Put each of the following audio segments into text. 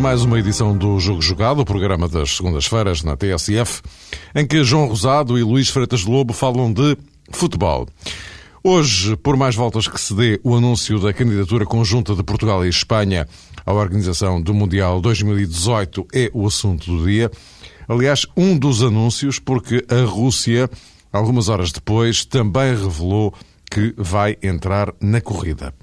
mais uma edição do Jogo Jogado, o programa das segundas-feiras na TSF, em que João Rosado e Luís Freitas de Lobo falam de futebol. Hoje, por mais voltas que se dê o anúncio da candidatura conjunta de Portugal e Espanha à organização do Mundial 2018 é o assunto do dia. Aliás, um dos anúncios, porque a Rússia, algumas horas depois, também revelou que vai entrar na corrida.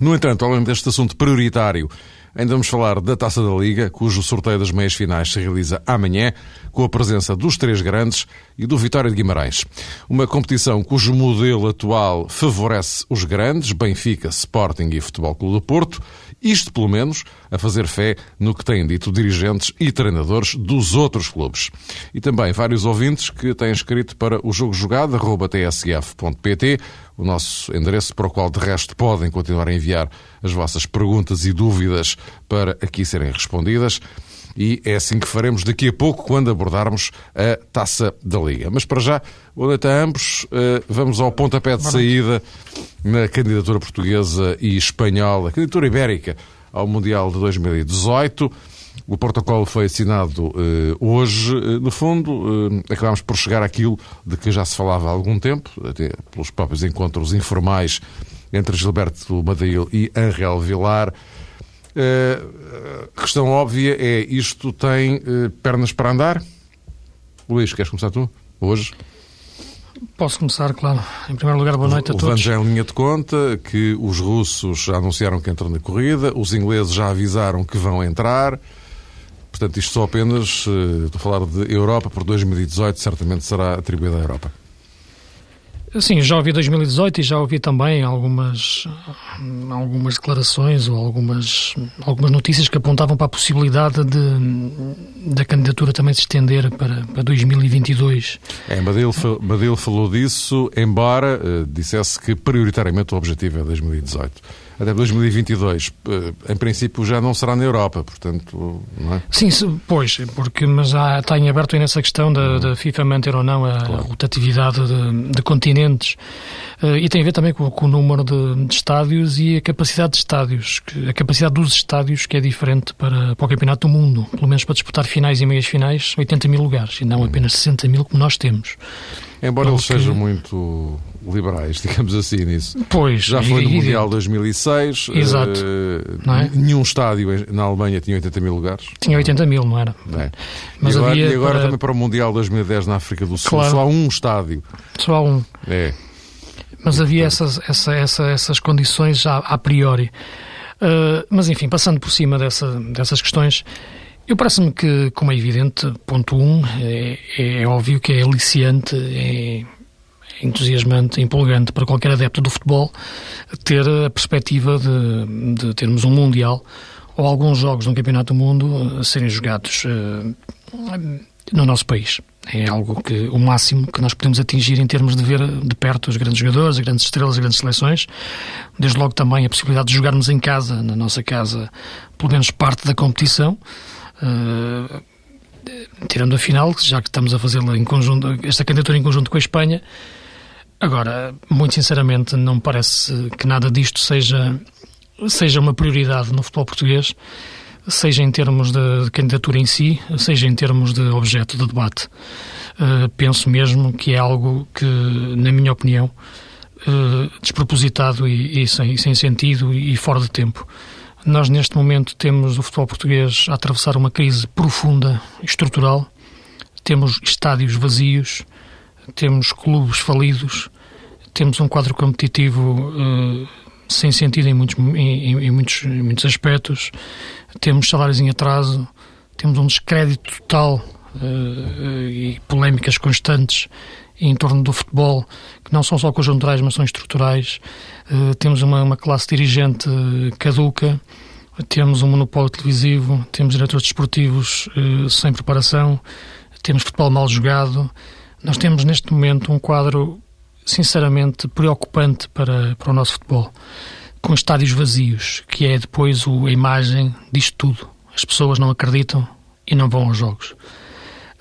No entanto, além deste assunto prioritário, ainda vamos falar da Taça da Liga, cujo sorteio das meias finais se realiza amanhã, com a presença dos três grandes e do Vitória de Guimarães. Uma competição cujo modelo atual favorece os grandes, Benfica, Sporting e Futebol Clube do Porto, isto, pelo menos, a fazer fé no que têm dito dirigentes e treinadores dos outros clubes. E também vários ouvintes que têm escrito para o jogo jogado, tsf.pt, o nosso endereço para o qual, de resto, podem continuar a enviar as vossas perguntas e dúvidas para aqui serem respondidas. E é assim que faremos daqui a pouco, quando abordarmos a taça da Liga. Mas para já, boa noite a ambos. Eh, vamos ao pontapé de saída na candidatura portuguesa e espanhola, candidatura ibérica ao Mundial de 2018. O protocolo foi assinado uh, hoje. Uh, no fundo, uh, acabámos por chegar àquilo de que já se falava há algum tempo, até pelos próprios encontros informais entre Gilberto Madeil e Angel Vilar. A questão óbvia é: isto tem pernas para andar? Luís, queres começar tu? Hoje? Posso começar, claro. Em primeiro lugar, boa noite a todos. Levando já em linha de conta que os russos já anunciaram que entram na corrida, os ingleses já avisaram que vão entrar. Portanto, isto só apenas, estou a falar de Europa, por 2018 certamente será atribuída à Europa. Sim, já ouvi 2018 e já ouvi também algumas, algumas declarações ou algumas, algumas notícias que apontavam para a possibilidade de da candidatura também se estender para, para 2022. É, Badil, Badil falou disso, embora uh, dissesse que prioritariamente o objetivo é 2018 até 2022, eh, em princípio já não será na Europa, portanto, não é? Sim, pois, porque, mas há, está em aberto aí nessa questão da, da FIFA manter ou não a claro. rotatividade de, de continentes uh, e tem a ver também com, com o número de, de, estádios e a capacidade de estádios, a capacidade dos estádios que é diferente para, para o Campeonato do Mundo, pelo menos para disputar finais e meias finais, 80 mil lugares, e não apenas 60 mil como nós temos. Embora eles sejam muito liberais, digamos assim, nisso. Pois. Já foi no Mundial 2006. Exato. Uh, é? Nenhum estádio na Alemanha tinha 80 mil lugares. Tinha 80 mil, não era? É. Mas e agora, havia e agora para... também para o Mundial 2010 na África do Sul. Claro. Só há um estádio. Só há um. É. Mas havia essas, essa, essa, essas condições já a priori. Uh, mas enfim, passando por cima dessa, dessas questões, eu parece-me que, como é evidente, ponto um, é, é, óbvio que é aliciante, é entusiasmante, empolgante para qualquer adepto do futebol ter a perspectiva de, de termos um Mundial ou alguns jogos no Campeonato do Mundo a serem jogados uh, no nosso país. É algo que o máximo que nós podemos atingir em termos de ver de perto os grandes jogadores, as grandes estrelas, as grandes seleções. Desde logo também a possibilidade de jogarmos em casa, na nossa casa, pelo menos parte da competição. Uh, tirando a final, já que estamos a fazê-la em conjunto, esta candidatura em conjunto com a Espanha. Agora, muito sinceramente, não me parece que nada disto seja, seja uma prioridade no futebol português seja em termos de, candidatura em si, seja em termos de objeto de debate. Uh, penso mesmo que é algo que, na minha opinião, uh, despropositado e, e, sem, sem, sentido e fora de tempo. Nós, neste momento, temos o futebol português a atravessar uma crise profunda, estrutural, temos estádios vazios, temos clubes falidos, temos um quadro competitivo uh, sem sentido em muitos, em, em, muitos, em muitos aspectos, temos salários em atraso, temos um descrédito total uh, e polémicas constantes em torno do futebol, que não são só conjunturais, mas são estruturais. Uh, temos uma, uma, classe dirigente caduca, temos um monopólio televisivo, temos diretores desportivos sem preparação, temos futebol mal jogado. Nós temos neste momento um quadro sinceramente preocupante para, para o nosso futebol, com estádios vazios, que é depois o, a imagem disto tudo. As pessoas não acreditam e não vão aos jogos.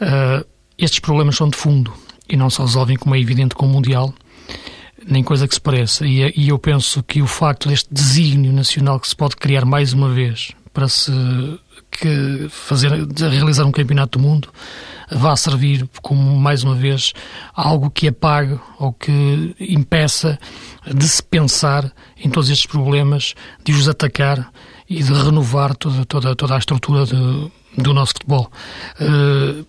Uh, estes problemas são de fundo e não se resolvem, como é evidente, com o Mundial, nem coisa que se pareça. E, e eu penso que o facto deste desígnio nacional que se pode criar mais uma vez para se que fazer, realizar um campeonato do mundo vá servir como, mais uma vez, algo que apague ou que impeça de se pensar em todos estes problemas, de os atacar e de renovar toda, toda, toda a estrutura de, do nosso futebol. Uh,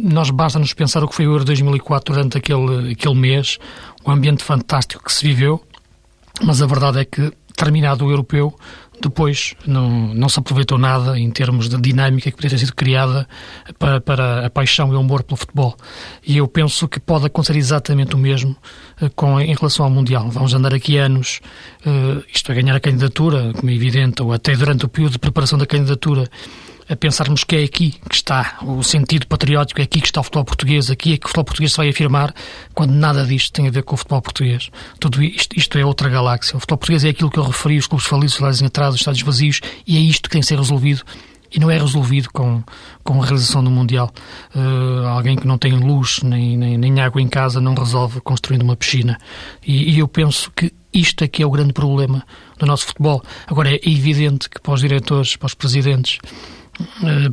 nós basta-nos pensar o que foi o Euro 2004 durante aquele, aquele mês, o ambiente fantástico que se viveu, mas a verdade é que, terminado o europeu, depois não, não se aproveitou nada em termos de dinâmica que poderia ter sido criada para, para a paixão e o amor pelo futebol. E eu penso que pode acontecer exatamente o mesmo uh, com, em relação ao Mundial. Vamos andar aqui anos, uh, isto a ganhar a candidatura, como é evidente, ou até durante o período de preparação da candidatura, a pensarmos que é aqui que está o sentido patriótico, é aqui que está o futebol português, aqui é que o futebol português se vai afirmar, quando nada disto tem a ver com o futebol português. Tudo isto, isto é outra galáxia. O futebol português é aquilo que eu referi, os clubes falidos, os salários em atraso, os estádios vazios, e é isto que tem que ser resolvido e não é resolvido com, com a realização do Mundial. Uh, alguém que não tem luz nem, nem, nem, água em casa não resolve construindo uma piscina. E, e eu penso que isto é que é o grande problema do nosso futebol. Agora, é evidente que para os diretores, para os presidentes,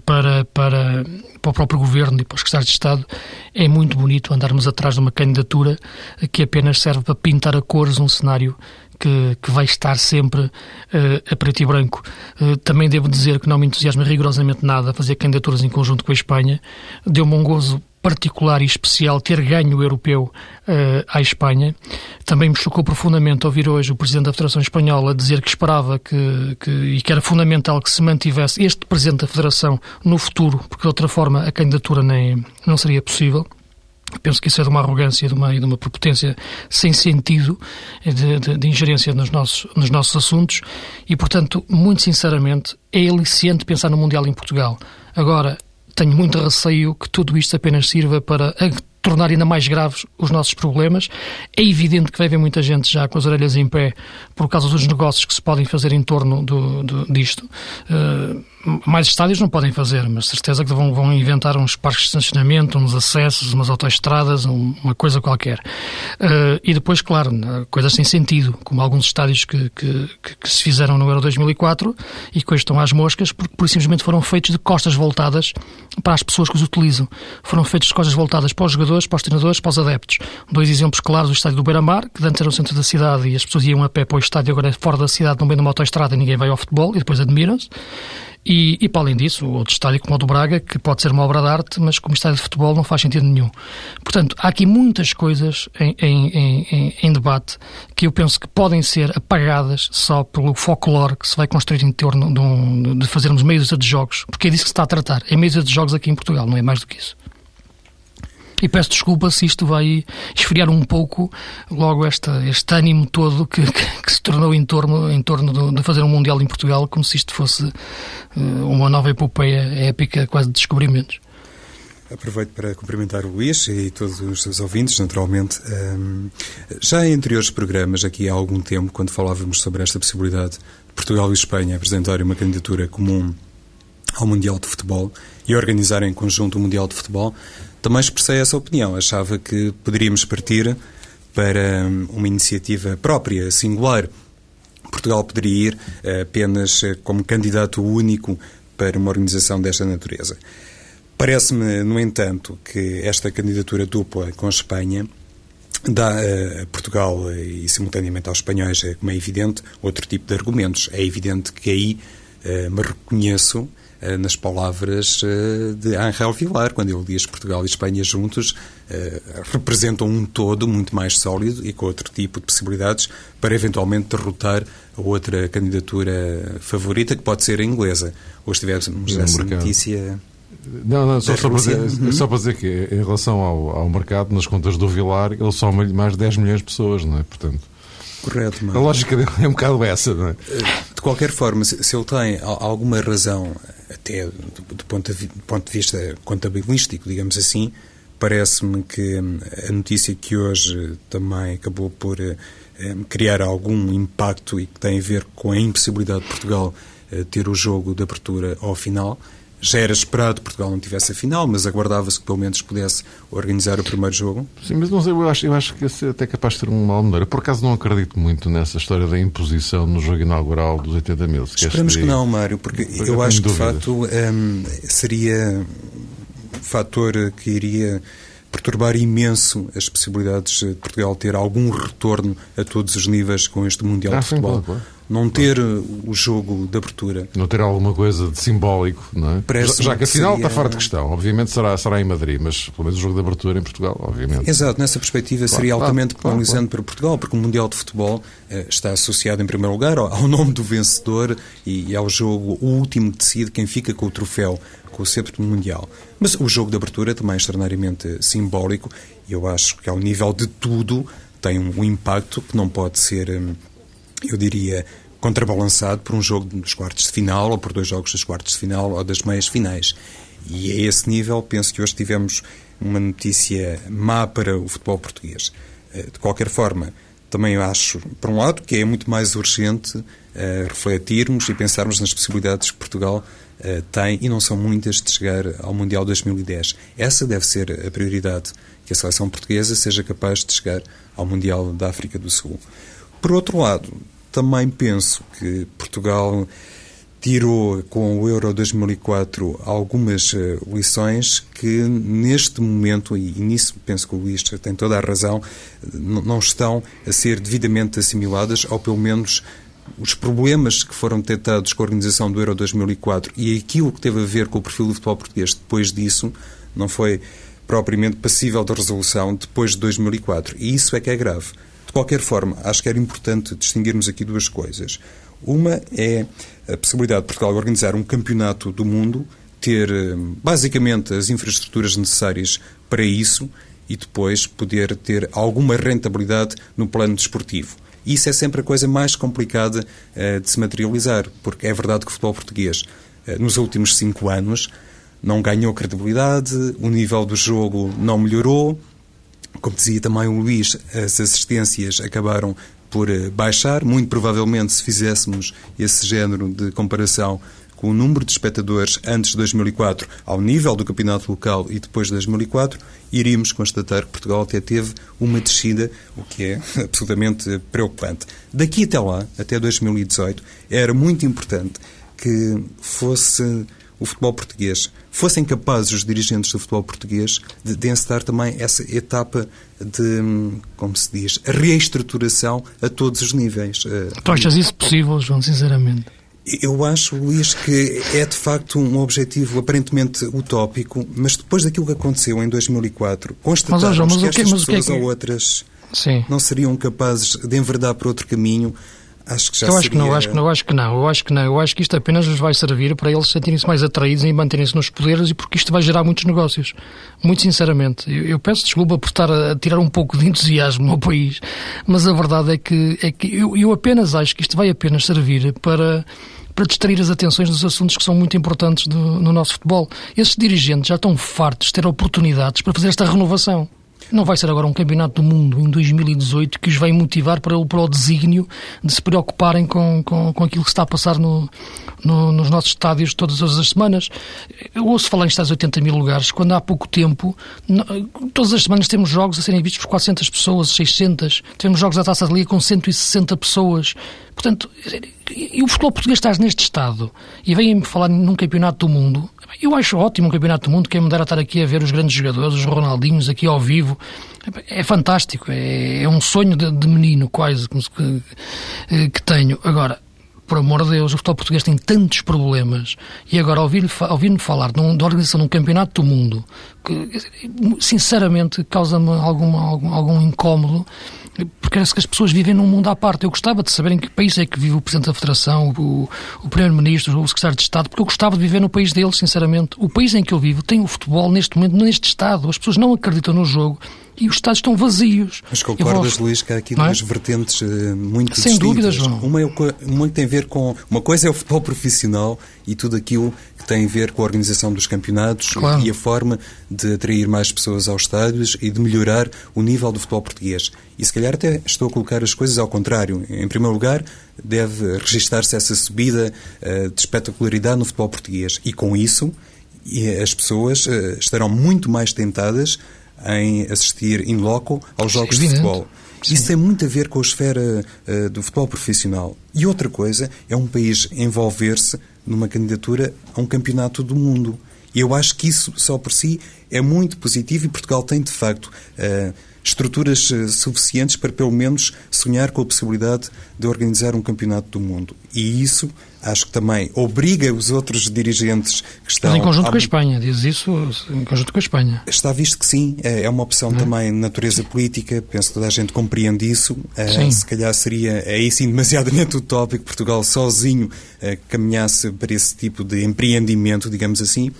para, para, para o próprio governo e para os secretários de Estado, é muito bonito andarmos atrás de uma candidatura que apenas serve para pintar a cores um cenário que, que vai estar sempre uh, a preto e branco. Uh, também devo dizer que não me entusiasma rigorosamente nada fazer candidaturas em conjunto com a Espanha. Deu-me um gozo particular e especial ter ganho o europeu uh, à Espanha. Também me chocou profundamente ouvir hoje o Presidente da Federação Espanhola dizer que esperava que, que, e que era fundamental que se mantivesse este Presidente da Federação no futuro, porque de outra forma a candidatura nem, não seria possível. Penso que isso é de uma arrogância de uma, e de uma prepotência sem sentido de, de, de, ingerência nos nossos, nos nossos assuntos e, portanto, muito sinceramente, é aliciante pensar no Mundial em Portugal. Agora, tenho muito receio que tudo isto apenas sirva para tornar ainda mais graves os nossos problemas. É evidente que vai haver muita gente já com as orelhas em pé por causa dos negócios que se podem fazer em torno do, do disto. Uh, mais estádios não podem fazer, mas certeza que vão, vão inventar uns parques de estacionamento, uns acessos, umas autoestradas, uma coisa qualquer. Uh, e depois, claro, coisas sem sentido, como alguns estádios que, que, que, se fizeram no Euro 2004 e que hoje estão às moscas, porque por simplesmente foram feitos de costas voltadas para as pessoas que os utilizam. Foram feitos de costas voltadas para os jogadores, para os treinadores, para os adeptos. Dois exemplos claros do estádio do Beira-Mar, que antes era o centro da cidade e as pessoas iam a pé para o estádio, agora é fora da cidade, no meio de uma autoestrada e ninguém vai ao futebol e depois admiram-se. E, e, para além disso, outro estádio como o do Braga, que pode ser uma obra de arte, mas como estádio de futebol não faz sentido nenhum. Portanto, há aqui muitas coisas em, em, em, em debate que eu penso que podem ser apagadas só pelo folclore que se vai construir em torno de, um, de fazermos meios de jogos, porque é disso que se está a tratar. É meios de jogos aqui em Portugal, não é mais do que isso. E peço desculpa se isto vai esfriar um pouco logo esta, este ânimo todo que, que, que se tornou em torno, em torno de, de, fazer um Mundial em Portugal, como se isto fosse uh, uma nova epopeia épica, quase de descobrimentos. Aproveito para cumprimentar o Luís e todos os seus ouvintes, naturalmente. Um, já em anteriores programas, aqui há algum tempo, quando falávamos sobre esta possibilidade de Portugal e Espanha apresentarem uma candidatura comum ao Mundial de Futebol e organizarem em conjunto o Mundial de Futebol, também expressei essa opinião. Achava que poderíamos partir para hum, uma iniciativa própria, singular. Portugal poderia ir eh, apenas eh, como candidato único para uma organização desta natureza. Parece-me, no entanto, que esta candidatura dupla com a Espanha dá eh, a Portugal e, simultaneamente aos espanhóis, como é evidente, outro tipo de argumentos. É evidente que aí me reconheço nas palavras eh, de Angel Vilar, quando ele diz Portugal e Espanha juntos eh, representam um todo muito mais sólido e com outro tipo de possibilidades para eventualmente derrotar a outra candidatura favorita, que pode ser a inglesa. Hoje tivemos essa notícia. Não, não, só, só, para dizer, só para dizer que em relação ao, ao mercado, nas contas do Vilar, ele soma mais de 10 milhões de pessoas, não é? Portanto, Correto, mas... A lógica dele é um bocado essa, não é? De qualquer forma, se ele tem alguma razão, até do ponto de, ponto de vista contabilístico, digamos assim, parece-me que hum, a notícia que hoje também acabou por hum, criar algum impacto e que tem a ver com a impossibilidade de Portugal eh, ter o jogo de abertura ao final, já era esperado que Portugal não tivesse a final, mas aguardava-se que pelo menos pudesse organizar o primeiro jogo. Sim, mas não sei, eu acho, eu acho que esse é até capaz de ter um mal menor. Eu, por acaso, não acredito muito nessa história da imposição no jogo inaugural dos 80 mil. Esperamos que não, Mário, porque eu, eu acho que, de facto, um, seria um fator que iria perturbar imenso as possibilidades de Portugal ter algum retorno a todos os níveis com este Mundial ah, de Futebol. Sim, claro, claro não ter o jogo de abertura. Não ter alguma coisa de simbólico, não é? Parece já, que a final seria... está fora de questão. Obviamente será, será em Madrid, mas pelo menos o jogo de abertura em Portugal, obviamente. Exato, nessa perspectiva claro, seria altamente claro, penalizante claro, para Portugal, porque o Mundial de Futebol eh, está associado em primeiro lugar ao, nome do vencedor e, e ao jogo, o último que decide quem fica com o troféu, com o sempre mundial. Mas o jogo de abertura também é extraordinariamente simbólico e eu acho que ao nível de tudo tem um impacto que não pode ser hum, eu diria, contrabalançado por um jogo dos quartos de final ou por dois jogos dos quartos de final ou das meias finais. E a esse nível, penso que hoje tivemos uma notícia má para o futebol português. Eh, de qualquer forma, também acho, por um lado, que é muito mais urgente uh, refletirmos e pensarmos nas possibilidades que Portugal uh, tem, e não são muitas, de chegar ao Mundial 2010. Essa deve ser a prioridade, que a seleção portuguesa seja capaz de chegar ao Mundial da África do Sul. Por outro lado, também penso que Portugal tirou com o Euro 2004 algumas eh, lições que neste momento, e nisso penso que o Luís tem toda a razão, não estão a ser devidamente assimiladas, ou pelo menos os problemas que foram detectados com a organização do Euro 2004 e aquilo que teve a ver com o perfil do futebol português depois disso, não foi propriamente passível de resolução depois de 2004. E isso é que é grave. De qualquer forma, acho que era importante distinguirmos aqui duas coisas. Uma é a possibilidade de Portugal organizar um campeonato do mundo, ter eh, basicamente as infraestruturas necessárias para isso e depois poder ter alguma rentabilidade no plano desportivo. Isso é sempre a coisa mais complicada uh, de se materializar, porque é verdade que o futebol português, uh, nos últimos cinco anos, não ganhou credibilidade, o nível do jogo não melhorou, como dizia também o Luís, as assistências acabaram por eh, baixar. Muito provavelmente, se fizéssemos esse género de comparação com o número de espectadores antes de 2004 ao nível do campeonato local e depois de 2004, iríamos constatar que Portugal até teve uma descida, o que é absolutamente preocupante. Daqui até lá, até 2018, era muito importante que fosse o futebol português, fossem capazes os dirigentes do futebol português de, de encetar também essa etapa de, como se diz, reestruturação a todos os níveis. Eh, tu achas isso possível, João, sinceramente? Eu acho, Luís, que é de facto um objetivo aparentemente utópico, mas depois daquilo que aconteceu em 2004, constatamos mas, mas, que estas pessoas que é que... ou outras Sim. não seriam capazes de enverdar por outro caminho Acho que já eu acho seria... que não, acho que não, acho que não, eu acho que não. Eu acho que isto apenas nos vai servir para eles sentirem-se mais atraídos e manterem-se nos poderes e porque isto vai gerar muitos negócios. Muito sinceramente. Eu, eu, peço desculpa por estar a tirar um pouco de entusiasmo ao país, mas a verdade é que, é que eu, eu apenas acho que isto vai apenas servir para para distrair as atenções dos assuntos que são muito importantes do, no nosso futebol. Esses dirigentes já estão fartos de ter oportunidades para fazer esta renovação. Não vai ser agora um campeonato do mundo em 2018 que os vai motivar para o, para o desígnio de se preocuparem com, com, com aquilo que está a passar no, no, nos nossos estádios todas as semanas. Eu ouço falar em estádios 80 mil lugares, quando há pouco tempo, todas as semanas temos jogos a serem vistos por 400 pessoas, 600, temos jogos à taça de liga com 160 pessoas. Portanto, e o futebol português está neste estado e vem-me falar num campeonato do mundo, eu acho ótimo um campeonato do mundo, quem me dera estar aqui a ver os grandes jogadores, os Ronaldinhos aqui ao vivo. É fantástico, é, é um sonho de, de menino quase que, que tenho. Agora, por amor de Deus, o futebol português tem tantos problemas e agora ouvir-me ouvir falar de, um, de organização de um campeonato do mundo que, sinceramente, causa-me algum, algum, algum incómodo porque parece que as pessoas vivem num mundo à parte. Eu gostava de saber em que país é que vive o Presidente da Federação, o, o Primeiro-Ministro, o Secretário de Estado, porque eu gostava de viver no país deles, sinceramente. O país em que eu vivo tem o futebol neste momento, neste estado. As pessoas não acreditam no jogo e os estádios estão vazios. Mas concordas, vou... Luís, que há aqui é? duas vertentes uh, muito Sem distintas. dúvida, João. Uma, é, uma tem a ver com... Uma coisa é o futebol profissional e tudo aquilo que tem a ver com a organização dos campeonatos claro. e a forma de atrair mais pessoas aos estádios e de melhorar o nível do futebol português. E se calhar até estou a colocar as coisas ao contrário. Em primeiro lugar, deve registar-se essa subida uh, de espetacularidade no futebol português. E com isso, as pessoas uh, estarão muito mais tentadas em assistir in loco aos jogos de futebol. Sim. Isso tem muito a ver com a esfera uh, do futebol profissional. E outra coisa é um país envolver-se numa candidatura a um campeonato do mundo. E eu acho que isso, só por si, é muito positivo e Portugal tem, de facto, uh, estruturas uh, suficientes para, pelo menos, sonhar com a possibilidade de organizar um campeonato do mundo. E isso, acho que também obriga os outros dirigentes que estão... Mas em conjunto com a Espanha, diz isso em conjunto com a Espanha. Está visto que sim, é, é uma opção é? também de natureza política, penso que toda a gente compreende isso. Uh, se calhar seria, aí sim, demasiadamente utópico Portugal sozinho caminhasse para esse tipo de empreendimento, digamos assim,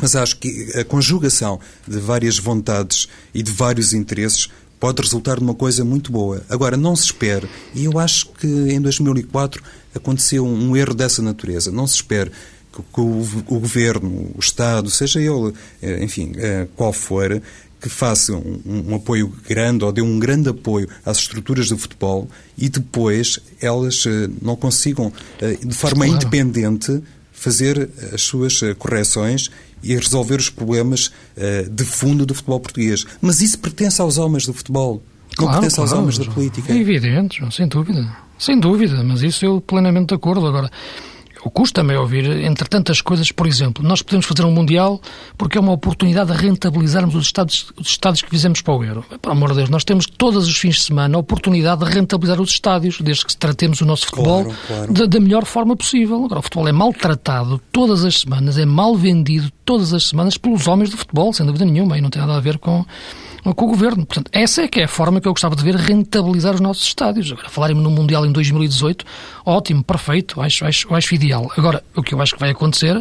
mas acho que a conjugação de várias vontades e de vários interesses pode resultar numa coisa muito boa. Agora, não se espere, e eu acho que em 2004 aconteceu um erro dessa natureza, não se espere que o, o Governo, o Estado, seja ele, eh, enfim, eh, qual for, que faça um, um, apoio grande ou dê um grande apoio às estruturas do futebol e depois elas eh, não consigam, de forma claro. independente, fazer as suas correções e resolver os problemas uh, de fundo do futebol português. Mas isso pertence aos homens do futebol, não claro, pertence claro, aos homens da política. É evidente, sem dúvida. Sem dúvida, mas isso eu plenamente de acordo. Agora, custa-me é ouvir, entre tantas coisas, por exemplo, nós podemos fazer um Mundial porque é uma oportunidade de rentabilizarmos os estados, os estados que fizemos para o Euro. Pelo amor de Deus, nós temos todos os fins de semana a oportunidade de rentabilizar os estádios, desde que tratemos o nosso futebol claro, claro. Da, da, melhor forma possível. Agora, o futebol é maltratado todas as semanas, é mal vendido todas as semanas pelos homens do futebol, sem dúvida nenhuma, e não tem nada a ver com com o Governo. Portanto, essa é que é a forma que eu gostava de ver rentabilizar os nossos estádios. Agora, falarem no Mundial em 2018, ótimo, perfeito, acho, acho, acho ideal. Agora, o que eu acho que vai acontecer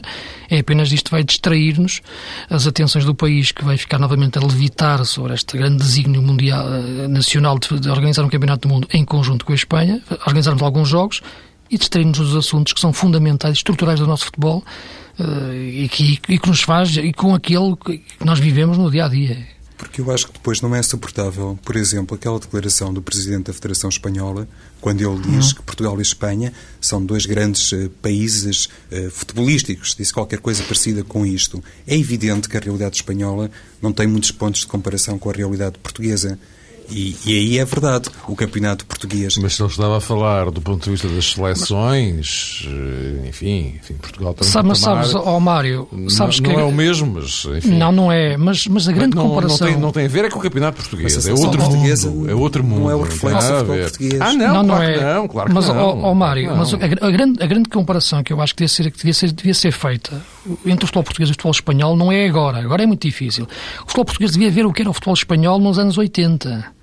é apenas isto vai distrair-nos as atenções do país, que vai ficar novamente a levitar sobre este grande desígnio mundial, eh, nacional de, de organizar um campeonato do mundo em conjunto com a Espanha, organizarmos alguns jogos e distrair-nos dos assuntos que são fundamentais, estruturais do nosso futebol uh, e, que, e que nos faz, e com aquele que nós vivemos no dia a dia. Porque eu acho que depois não é suportável, por exemplo, aquela declaração do Presidente da Federação Espanhola, quando ele diz uhum. que Portugal e Espanha são dois grandes uh, países uh, futebolísticos, disse qualquer coisa parecida com isto. É evidente que a realidade espanhola não tem muitos pontos de comparação com a realidade portuguesa. E, e, aí é verdade, o campeonato português. Mas se ele estava a falar do ponto de vista das seleções, eh, enfim, enfim Portugal também. Sabe, mas sabes, ó oh, Mário, sabes não, que. Não é o mesmo, mas enfim. Não, não é, mas, mas a grande não, comparação. Não tem, não tem a ver é com o campeonato português, é outro mundo. É outro mundo. Não é o reflexo do futebol português. Ah, não, não, claro não é. Não, claro mas, não. Ó, oh, Mário, mas a, a, grande, a grande comparação que eu acho que devia ser, que devia ser, devia ser feita entre o futebol português e o futebol espanhol não é agora. Agora é muito difícil. O futebol português devia ver o que era o futebol espanhol nos anos 80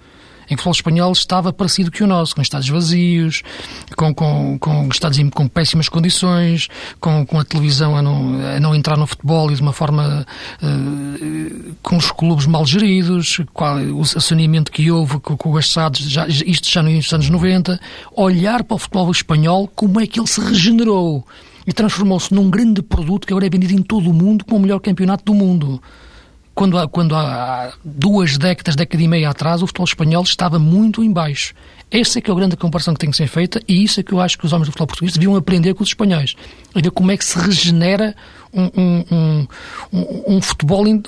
em que o futebol espanhol estava parecido que o nosso, com estádios vazios, com, com, com estádios com péssimas condições, com, com a televisão a não, a não entrar no futebol e de uma forma uh, com os clubes mal geridos, qual, o saneamento que houve com, com SADs, já, isto já nos anos 90, olhar para o futebol espanhol como é que ele se regenerou e transformou-se num grande produto que agora é vendido em todo o mundo como o melhor campeonato do mundo quando há, quando há duas décadas, década e meia atrás, o futebol espanhol estava muito em baixo. Essa é que é a grande comparação que tem que ser feita e isso é que eu acho que os homens do futebol português deviam aprender com os espanhóis. A ver como é que se regenera um, um, um, um, futebol de,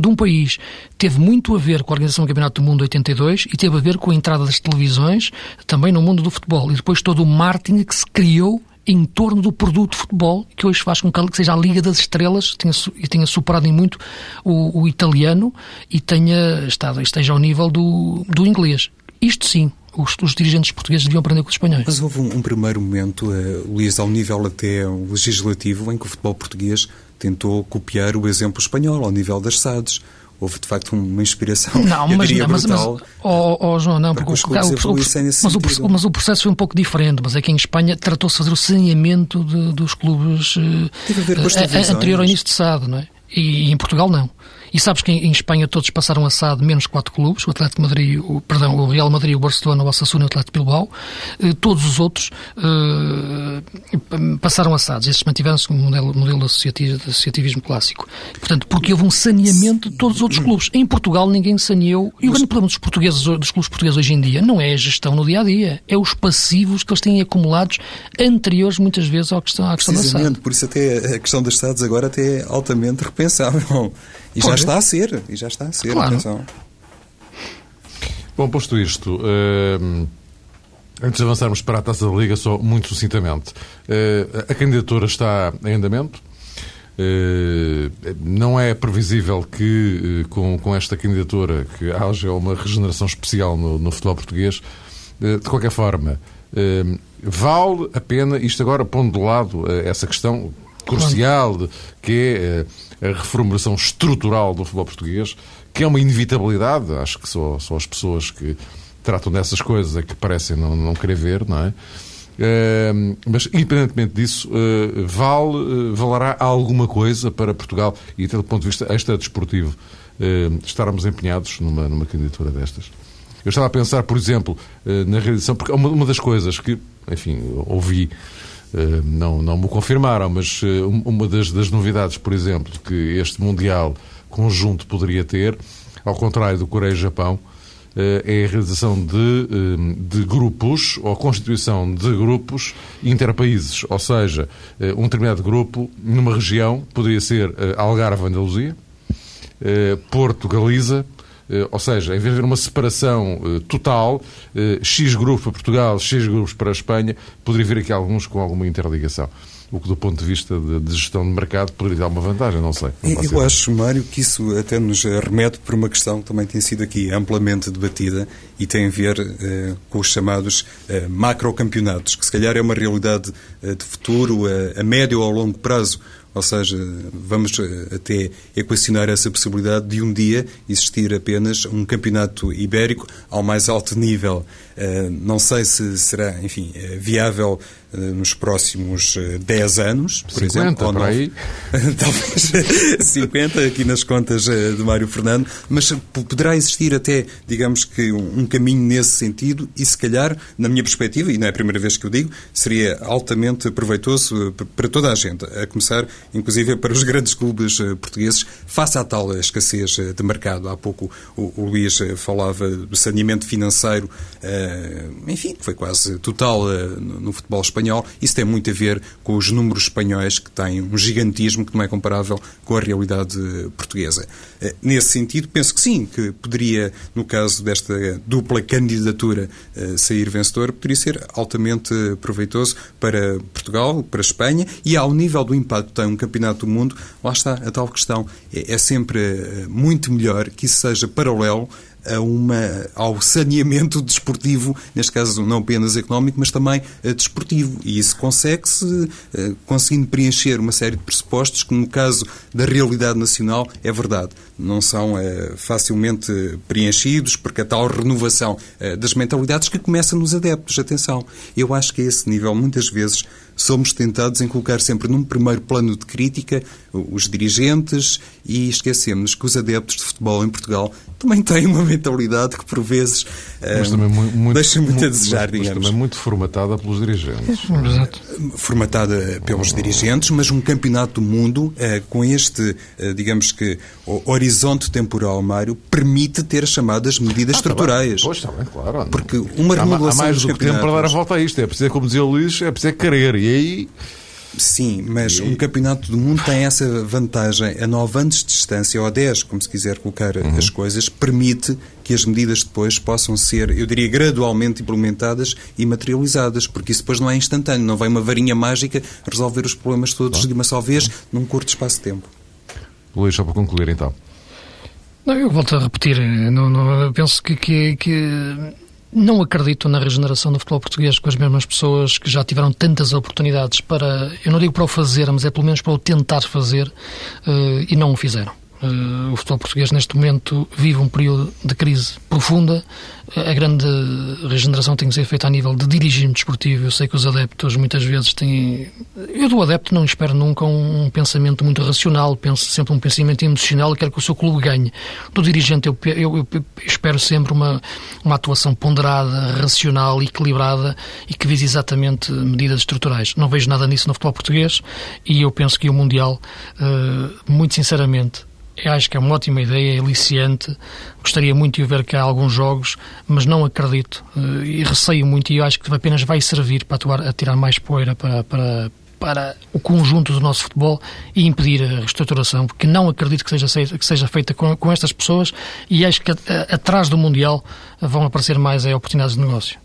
de, um país. Teve muito a ver com a organização do Campeonato do Mundo 82 e teve a ver com a entrada das televisões também no mundo do futebol. E depois todo o marketing que se criou em torno do produto de futebol, que hoje faz com que seja a Liga das Estrelas tenha, e tenha superado em muito o, o italiano e tenha estado, esteja ao nível do, do inglês. Isto sim, os, os, dirigentes portugueses deviam aprender com os espanhóis. Mas houve um, um primeiro momento, uh, Luís, ao nível até legislativo, em que o futebol português tentou copiar o exemplo espanhol, ao nível das SADs houve de facto uma inspiração. Não, mas, não, mas, mas oh, oh, João, não, porque o, o, o, mas, o, mas o processo foi um pouco diferente, mas aqui em Espanha tratou-se de fazer o saneamento de, dos clubes uh, a uh, anterior ao início de SAD, não é? E, e, em Portugal não. E sabes que em, Espanha todos passaram a SAD menos quatro clubes, o Atlético Madrid, o, perdão, o Real Madrid, o Barcelona, o Osasuna e o Atlético Bilbao. Eh, todos os outros uh, passaram a SADs. Esses mantiveram-se como modelo, modelo associativo, de associativismo clássico. Portanto, porque houve um saneamento de todos os outros clubes. Em Portugal ninguém saneou. E o grande problema dos, portugueses, dos clubes portugueses hoje em dia não é a gestão no dia a dia, é os passivos que eles têm acumulados anteriores muitas vezes à questão, à questão da SAD. Por isso até a questão das SADs agora até é altamente repensável. E já está a ser, e já está a ser, claro. atenção. Bom, posto isto, uh, antes de avançarmos para a Taça da Liga, só muito sucintamente, uh, a candidatura está em andamento. Uh, não é previsível que, com, com esta candidatura, que haja uma regeneração especial no, no futebol português. de qualquer forma, vale a pena, isto agora pondo de lado essa questão crucial, que é a reformulação estrutural do futebol português, que é uma inevitabilidade. Acho que só, só as pessoas que tratam dessas coisas é que parecem não, não querer ver, não é? Uh, mas, independentemente disso, uh, vale, uh, valerá alguma coisa para Portugal e, até do ponto de vista extra-desportivo, estarmos empenhados numa, numa candidatura destas? Eu estava a pensar, por exemplo, na realização, porque uma, uma das coisas que, enfim, ouvi eh, não, não me confirmaram, mas eh, uma das, das novidades, por exemplo, que este Mundial conjunto poderia ter, ao contrário do Coreia e Japão, eh, é a realização de, de grupos ou a constituição de grupos interpaíses. Ou seja, um determinado grupo numa região poderia ser Algarve, Andaluzia, Porto, Galiza, eh, ou seja, em vez de haver uma separação eh, total, eh, X grupos para Portugal, X grupos para a Espanha, poderia haver aqui alguns com alguma interligação o que do ponto de vista de, de, gestão de mercado poderia dar uma vantagem, não sei. Não eu acho, Mário, que isso até nos remete por uma questão que também tem sido aqui amplamente debatida e tem a ver uh, com os chamados uh, macrocampeonatos, que se calhar é uma realidade uh, de futuro a médio ou longo prazo. Ou seja, vamos eh, até equacionar essa possibilidade de um dia existir apenas um campeonato ibérico ao mais alto nível. Eh, não sei se será, enfim, eh, viável nos próximos 10 anos, por 50, exemplo. Ou por aí. Talvez 50, aqui nas contas de Mário Fernando, mas poderá existir até, digamos que, um caminho nesse sentido e, se calhar, na minha perspectiva, e não é a primeira vez que eu digo, seria altamente proveitoso para toda a gente, a começar inclusive para os grandes clubes eh, portugueses, face à tal escassez eh, de mercado. Há pouco o, Luís eh, falava do saneamento financeiro, enfim, que foi quase total no futebol espanhol. Isso tem muito a ver com os números espanhóis, que têm um gigantismo que não é comparável com a realidade portuguesa. Nesse sentido, penso que sim, que poderia, no caso desta dupla candidatura, sair vencedor, poderia ser altamente proveitoso para Portugal, para Espanha e ao nível do impacto que tem um campeonato do mundo, lá está a tal questão. É, é sempre eh, muito melhor que isso seja paralelo a uma, ao saneamento desportivo, neste caso não apenas económico, mas também uh, desportivo. E isso consegue-se uh, conseguindo preencher uma série de pressupostos que, no caso da realidade nacional, é verdade. Não são uh, facilmente preenchidos, porque a tal renovação das mentalidades que começa nos adeptos. Atenção, eu acho que a esse nível, muitas vezes, somos tentados em colocar sempre num primeiro plano de crítica os dirigentes e esquecemos que os adeptos de futebol em Portugal também têm uma mentalidade que, por vezes, mas também muito, deixa muito, muito a desejar, mas, digamos. Mas também muito formatada pelos dirigentes. Exato. Formatada pelos dirigentes, mas um campeonato do mundo eh, com este, eh, digamos que, horizonte temporal, Mário, permite ter as chamadas medidas ah, estruturais. Tá pois, está bem, claro. Porque uma remodelação há, há mais do que tempo para dar a volta a isto. É preciso, como dizia o Luís, é preciso querer. E aí Sim, mas e... um campeonato do mundo tem essa vantagem. A 9 anos de distância, ou a 10, como se quiser colocar uhum. as coisas, permite que as medidas depois possam ser, eu diria, gradualmente implementadas e materializadas, porque isso depois não é instantâneo, não vai uma varinha mágica resolver os problemas todos de uma só vez num curto espaço de tempo. Luís, só para concluir então. Não, eu volto a repetir, não, não, penso que, que, que não acredito na regeneração do futebol português com as mesmas pessoas que já tiveram tantas oportunidades para, eu não digo para o fazer, mas é pelo menos para o tentar fazer uh, e não o fizeram. Uh, o futebol português, neste momento, vive um período de crise profunda. A grande regeneração tem que ser feita a nível de dirigimento desportivo. Eu sei que os adeptos muitas vezes têm. Eu do adepto não espero nunca um pensamento muito racional, penso sempre um pensamento emocional quero que o seu clube ganhe. Do dirigente, eu, eu, eu espero sempre uma, uma atuação ponderada, racional, equilibrada e que vise exatamente medidas estruturais. Não vejo nada nisso no futebol português e eu penso que o Mundial, uh, muito sinceramente, eu acho que é uma ótima ideia, é aliciante. Gostaria muito de ver cá alguns jogos, mas não acredito uh, e receio muito. E eu acho que apenas vai servir para atuar, a tirar mais poeira para, para, para o conjunto do nosso futebol e impedir a reestruturação, porque não acredito que seja, que seja feita com, com estas pessoas. E acho que a, a, atrás do Mundial vão aparecer mais é, oportunidades de negócio.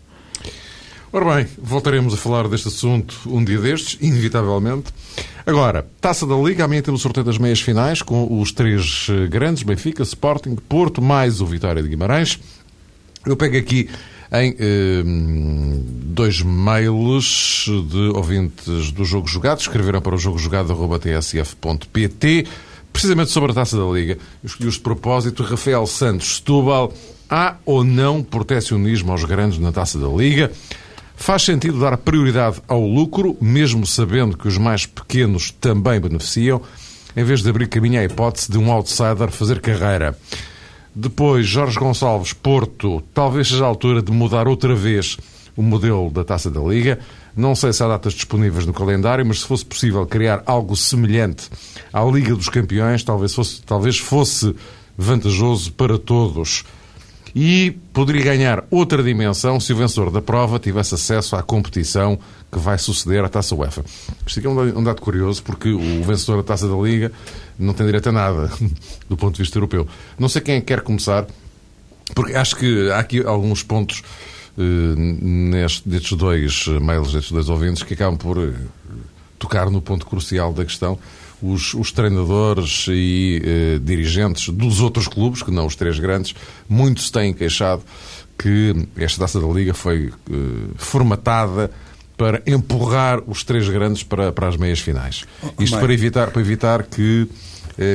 Ora bem, voltaremos a falar deste assunto um dia destes, inevitavelmente. Agora, Taça da Liga, amanhã temos o sorteio das meias finais com os três eh, grandes, Benfica, Sporting, Porto, mais o Vitória de Guimarães. Eu pego aqui em eh, dois mails de ouvintes do Jogo Jogado, escreveram para o jogojogado.tsf.pt, precisamente sobre a Taça da Liga. Eu escolhi-os de propósito. Rafael Santos, Setúbal, há ou não protecionismo aos grandes na Taça da Liga? Faz sentido dar prioridade ao lucro, mesmo sabendo que os mais pequenos também beneficiam, em vez de abrir caminho à hipótese de um outsider fazer carreira. Depois, Jorge Gonçalves, Porto, talvez seja a altura de mudar outra vez o modelo da Taça da Liga. Não sei se há datas disponíveis no calendário, mas se fosse possível criar algo semelhante à Liga dos Campeões, talvez fosse, talvez fosse vantajoso para todos e poderia ganhar outra dimensão se o vencedor da prova tivesse acesso à competição que vai suceder à Taça UEFA. Isto aqui é um dado curioso, porque o vencedor da Taça da Liga não tem direito a nada do ponto de vista europeu. Não sei quem quer começar, porque acho que há aqui alguns pontos uh, neste, destes dois mails, destes dois ouvintes, que acabam por uh, tocar no ponto crucial da questão os, os treinadores e eh, dirigentes dos outros clubes, que não os três grandes, muitos têm queixado que esta taça da Liga foi eh, formatada para empurrar os três grandes para, para as meias finais. Oh, Isto para evitar, para evitar que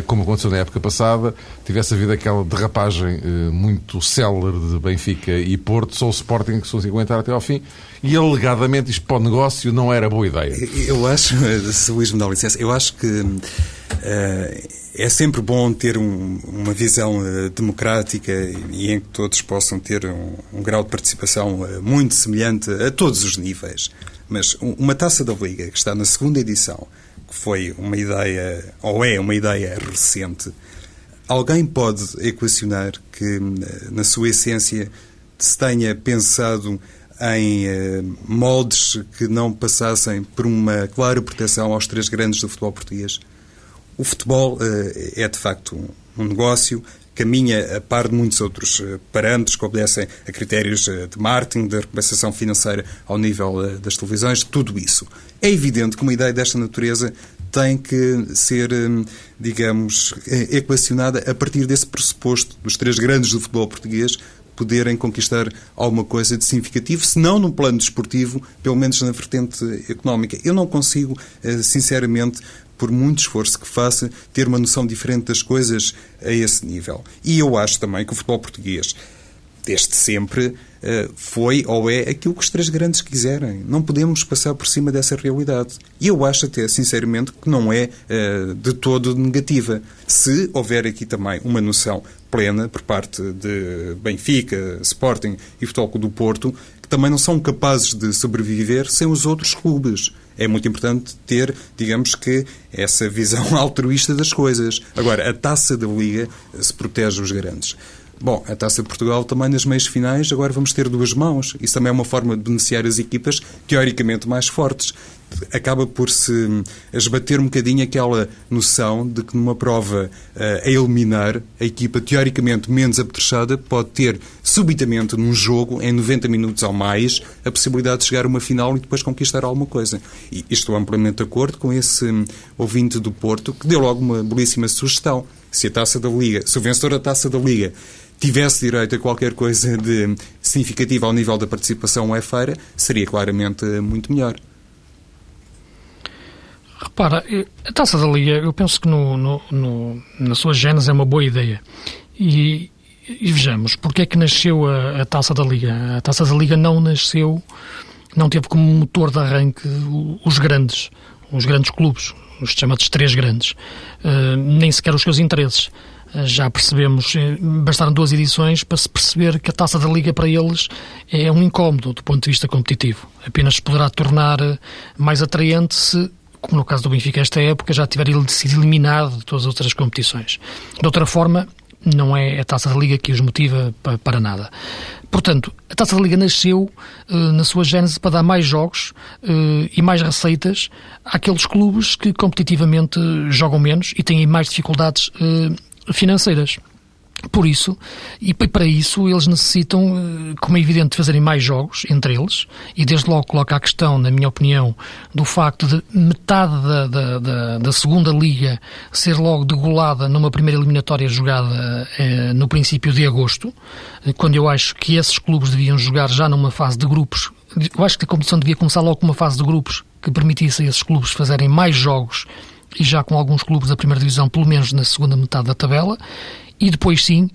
como aconteceu na época passada, tivesse havido aquela derrapagem eh, muito célere de Benfica e Porto, só o Sporting que se aguentar até ao fim, e alegadamente isto para o negócio não era boa ideia. Eu acho, se o Luís me dá licença, eu acho que uh, é sempre bom ter um, uma visão uh, democrática e em que todos possam ter um, um grau de participação uh, muito semelhante a todos os níveis. Mas uma taça da Liga, que está na segunda edição, que foi uma ideia, ou é uma ideia recente, alguém pode equacionar que, na sua essência, se tenha pensado em eh, moldes que não passassem por uma clara proteção aos três grandes do futebol português? O futebol eh, é, de facto, um, um negócio caminha a par de muitos outros eh, parâmetros que obedecem a critérios eh, de marketing, da recompensação financeira ao nível eh, das televisões, tudo isso. É evidente que uma ideia desta natureza tem que ser, digamos, equacionada a partir desse pressuposto dos três grandes do futebol português poderem conquistar alguma coisa de significativo, se não no plano desportivo, pelo menos na vertente económica. Eu não consigo, sinceramente, por muito esforço que faça, ter uma noção diferente das coisas a esse nível. E eu acho também que o futebol português, desde sempre, eh, foi ou é aquilo que os três grandes quiserem. Não podemos passar por cima dessa realidade. E eu acho até, sinceramente, que não é eh, de todo negativa. Se houver aqui também uma noção plena por parte de Benfica, Sporting e Futebol do Porto, que também não são capazes de sobreviver sem os outros clubes é muito importante ter, digamos que, essa visão altruísta das coisas. Agora, a taça da Liga se protege os grandes. Bom, a Taça de Portugal também nas meias finais, agora vamos ter duas mãos. Isso também é uma forma de beneficiar as equipas teoricamente mais fortes. Acaba por se esbater um bocadinho aquela noção de que numa prova uh, a eliminar, a equipa teoricamente menos apetrechada pode ter subitamente num jogo, em 90 minutos ou mais, a possibilidade de chegar a uma final e depois conquistar alguma coisa. E estou amplamente de acordo com esse um, ouvinte do Porto que deu logo uma belíssima sugestão. Se a taça da Liga, se o vencedor da taça da Liga tivesse direito a qualquer coisa de significativa ao nível da participação à feira, seria claramente muito melhor. Repara, a taça da Liga, eu penso que no, no, no, na sua gênese é uma boa ideia. E, e vejamos, porque é que nasceu a, a, taça da Liga? A taça da Liga não nasceu, não teve como motor de arranque os grandes, os grandes clubes, os chamados três grandes, uh, nem sequer os seus interesses. Uh, já percebemos, uh, bastaram duas edições para se perceber que a taça da Liga para eles é um incómodo do ponto de vista competitivo. Apenas poderá tornar mais atraente se como no caso do Benfica esta época, já tiver sido eliminado de todas as outras competições. De outra forma, não é a Taça da Liga que os motiva para, nada. Portanto, a Taça da Liga nasceu uh, na sua gênese para dar mais jogos uh, e mais receitas àqueles clubes que competitivamente jogam menos e têm mais dificuldades uh, financeiras. Por isso, e para isso, eles necessitam, eh, como é evidente, fazerem mais jogos entre eles, e desde logo coloca a questão, na minha opinião, do facto de metade da, da, da, da segunda liga ser logo degolada numa primeira eliminatória jogada eh, no princípio de agosto, eh, quando eu acho que esses clubes deviam jogar já numa fase de grupos. Eu acho que a competição devia começar logo com uma fase de grupos que permitisse a esses clubes fazerem mais jogos e já com alguns clubes da primeira divisão, pelo menos na segunda metade da tabela, e depois sim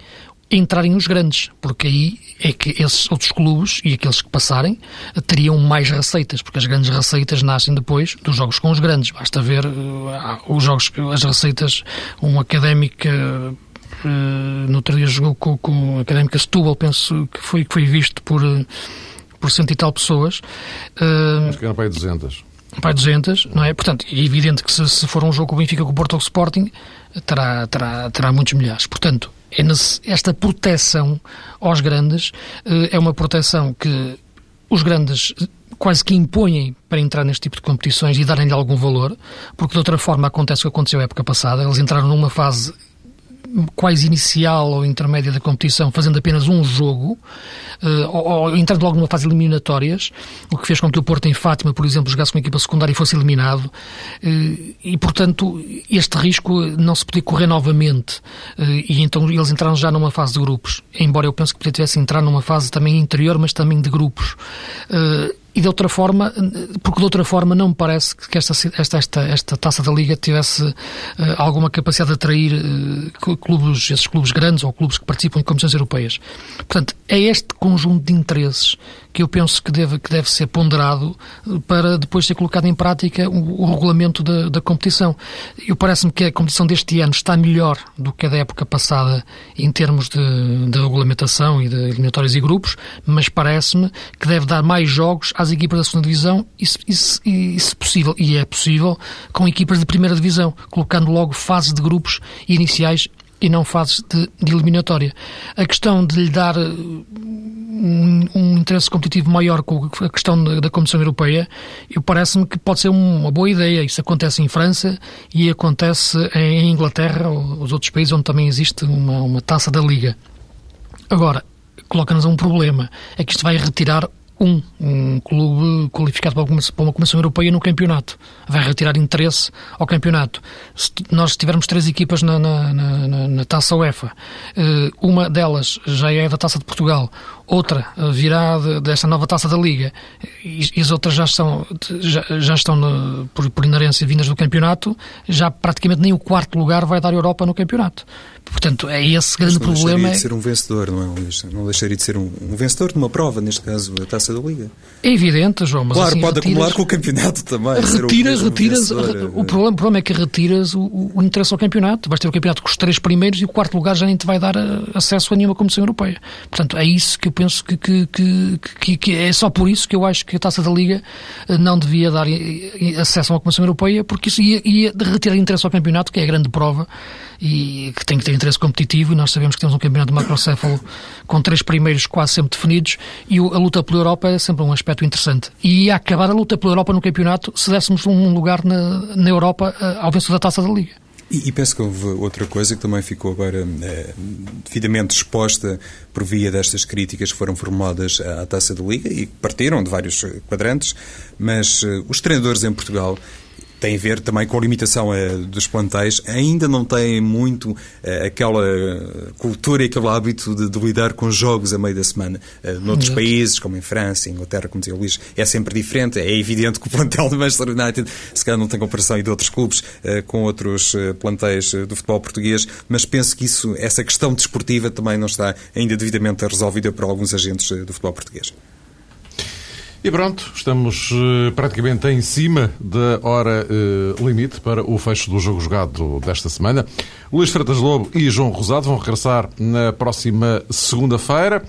entrarem os grandes, porque aí é que esses outros clubes e aqueles que passarem teriam mais receitas, porque as grandes receitas nascem depois dos jogos com os grandes. Basta ver uh, os jogos, as receitas, um académica uh, no outro dia jogou com, com a Académica Setúbal, penso que foi, que foi visto por, por cento e tal pessoas. Uh, Acho que era para aí 200 para 200, não é? Portanto, é evidente que se, se for um jogo com o Benfica com o Porto ou o Sporting, terá, terá, terá muitos milhares. Portanto, é nesse, esta proteção aos grandes eh, é uma proteção que os grandes quase que impõem para entrar neste tipo de competições e darem-lhe algum valor, porque de outra forma acontece o que aconteceu na época passada, eles entraram numa fase quase inicial ou intermédia da competição, fazendo apenas um jogo, uh, ou, ou, entrando logo numa fase eliminatórias, o que fez com que o Porto em Fátima, por exemplo, jogasse com uma equipa secundária e fosse eliminado. Uh, e, portanto, este risco não se podia correr novamente. Uh, e então eles entraram já numa fase de grupos, embora eu pense que podia tivesse entrar numa fase também interior, mas também de grupos e de outra forma, porque de outra forma não me parece que esta, esta, esta, esta taça da Liga tivesse uh, alguma capacidade de atrair uh, clubes, esses clubes grandes ou clubes que participam em competições europeias. Portanto, é este conjunto de interesses que eu penso que deve, que deve ser ponderado para depois ser colocado em prática o, o regulamento da, da competição. Eu parece-me que a competição deste ano está melhor do que a da época passada em termos de, de regulamentação e de eliminatórios e grupos, mas parece-me que deve dar mais jogos às equipas da segunda divisão e e, e, se, possível, e é possível, com equipas de primeira divisão, colocando logo fases de grupos iniciais e não fases de, de eliminatória. A questão de lhe dar uh, um, um, interesse competitivo maior com a questão da, Comissão Europeia, eu parece-me que pode ser uma boa ideia. Isso acontece em França e acontece em Inglaterra, os outros países onde também existe uma, uma taça da Liga. Agora, coloca-nos um problema, é que isto vai retirar um, um clube qualificado para uma Comissão Europeia no campeonato. Vai retirar interesse ao campeonato. Se nós tivermos três equipas na, na, na, na taça UEFA, eh, uma delas já é da taça de Portugal, outra virá de, desta nova taça da Liga e, e as outras já, estão já, já estão no, por, por inerência vindas do campeonato, já praticamente nem o quarto lugar vai dar a Europa no campeonato. Portanto, é esse grande não problema. Não deixaria de ser um vencedor, não é, Luís? Não deixaria de ser um, um vencedor de uma prova, neste caso, a taça da Liga. É evidente, João, mas Claro, assim, pode retiras, acumular com o campeonato também. Retiras, um retiras. vencedor, o, é. problema, o problema é que retiras o, o, interesse ao campeonato. Vais ter o campeonato com os três primeiros e o quarto lugar já nem te vai dar eh, acesso a nenhuma Comissão Europeia. Portanto, é isso que penso que, que, que, que, é só por isso que eu acho que a taça da Liga eh, não devia dar eh, acesso a uma Comissão Europeia, porque isso ia, ia retirar interesse ao campeonato, que é a grande prova e que tem que ter interesse competitivo e nós sabemos que temos um campeonato macrocéfalo com três primeiros quase sempre definidos e a luta pela Europa é sempre um aspecto interessante. E ia acabar a luta pela Europa no campeonato se dessemos um lugar na, na Europa eh, ao vencedor da Taça da Liga. E, e, penso que houve outra coisa que também ficou agora é, devidamente exposta por via destas críticas que foram formuladas à Taça da Liga e que partiram de vários quadrantes, mas uh, os treinadores em Portugal tem a ver também com a limitação dos plantéis, ainda não têm muito aquela cultura e aquele hábito de, de, lidar com jogos a meio da semana. noutros Exato. países, como em França, Inglaterra, como dizia o Luís, é sempre diferente. É evidente que o plantel do Manchester United, se calhar não tem comparação e de outros clubes com outros plantéis do futebol português, mas penso que isso, essa questão desportiva também não está ainda devidamente resolvida por alguns agentes do futebol português. E pronto, estamos uh, praticamente em cima da hora uh, limite para o fecho do jogo jogado desta semana. Luís Freitas Lobo e João Rosado vão regressar na próxima segunda-feira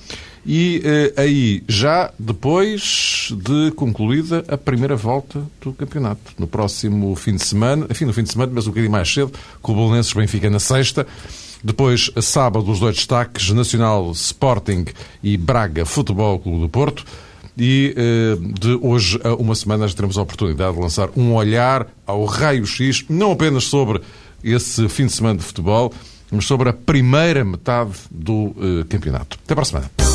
e uh, aí já depois de concluída a primeira volta do campeonato. No próximo fim de semana, enfim, no fim de semana, mas um bocadinho mais cedo, com o Bolonenses Benfica na sexta. Depois, sábado, os dois destaques, Nacional Sporting e Braga Futebol Clube do Porto. E eh, de hoje a uma semana já teremos a oportunidade de lançar um olhar ao raio-x, não apenas sobre esse fim de semana de futebol, mas sobre a primeira metade do eh, campeonato. Até para a semana.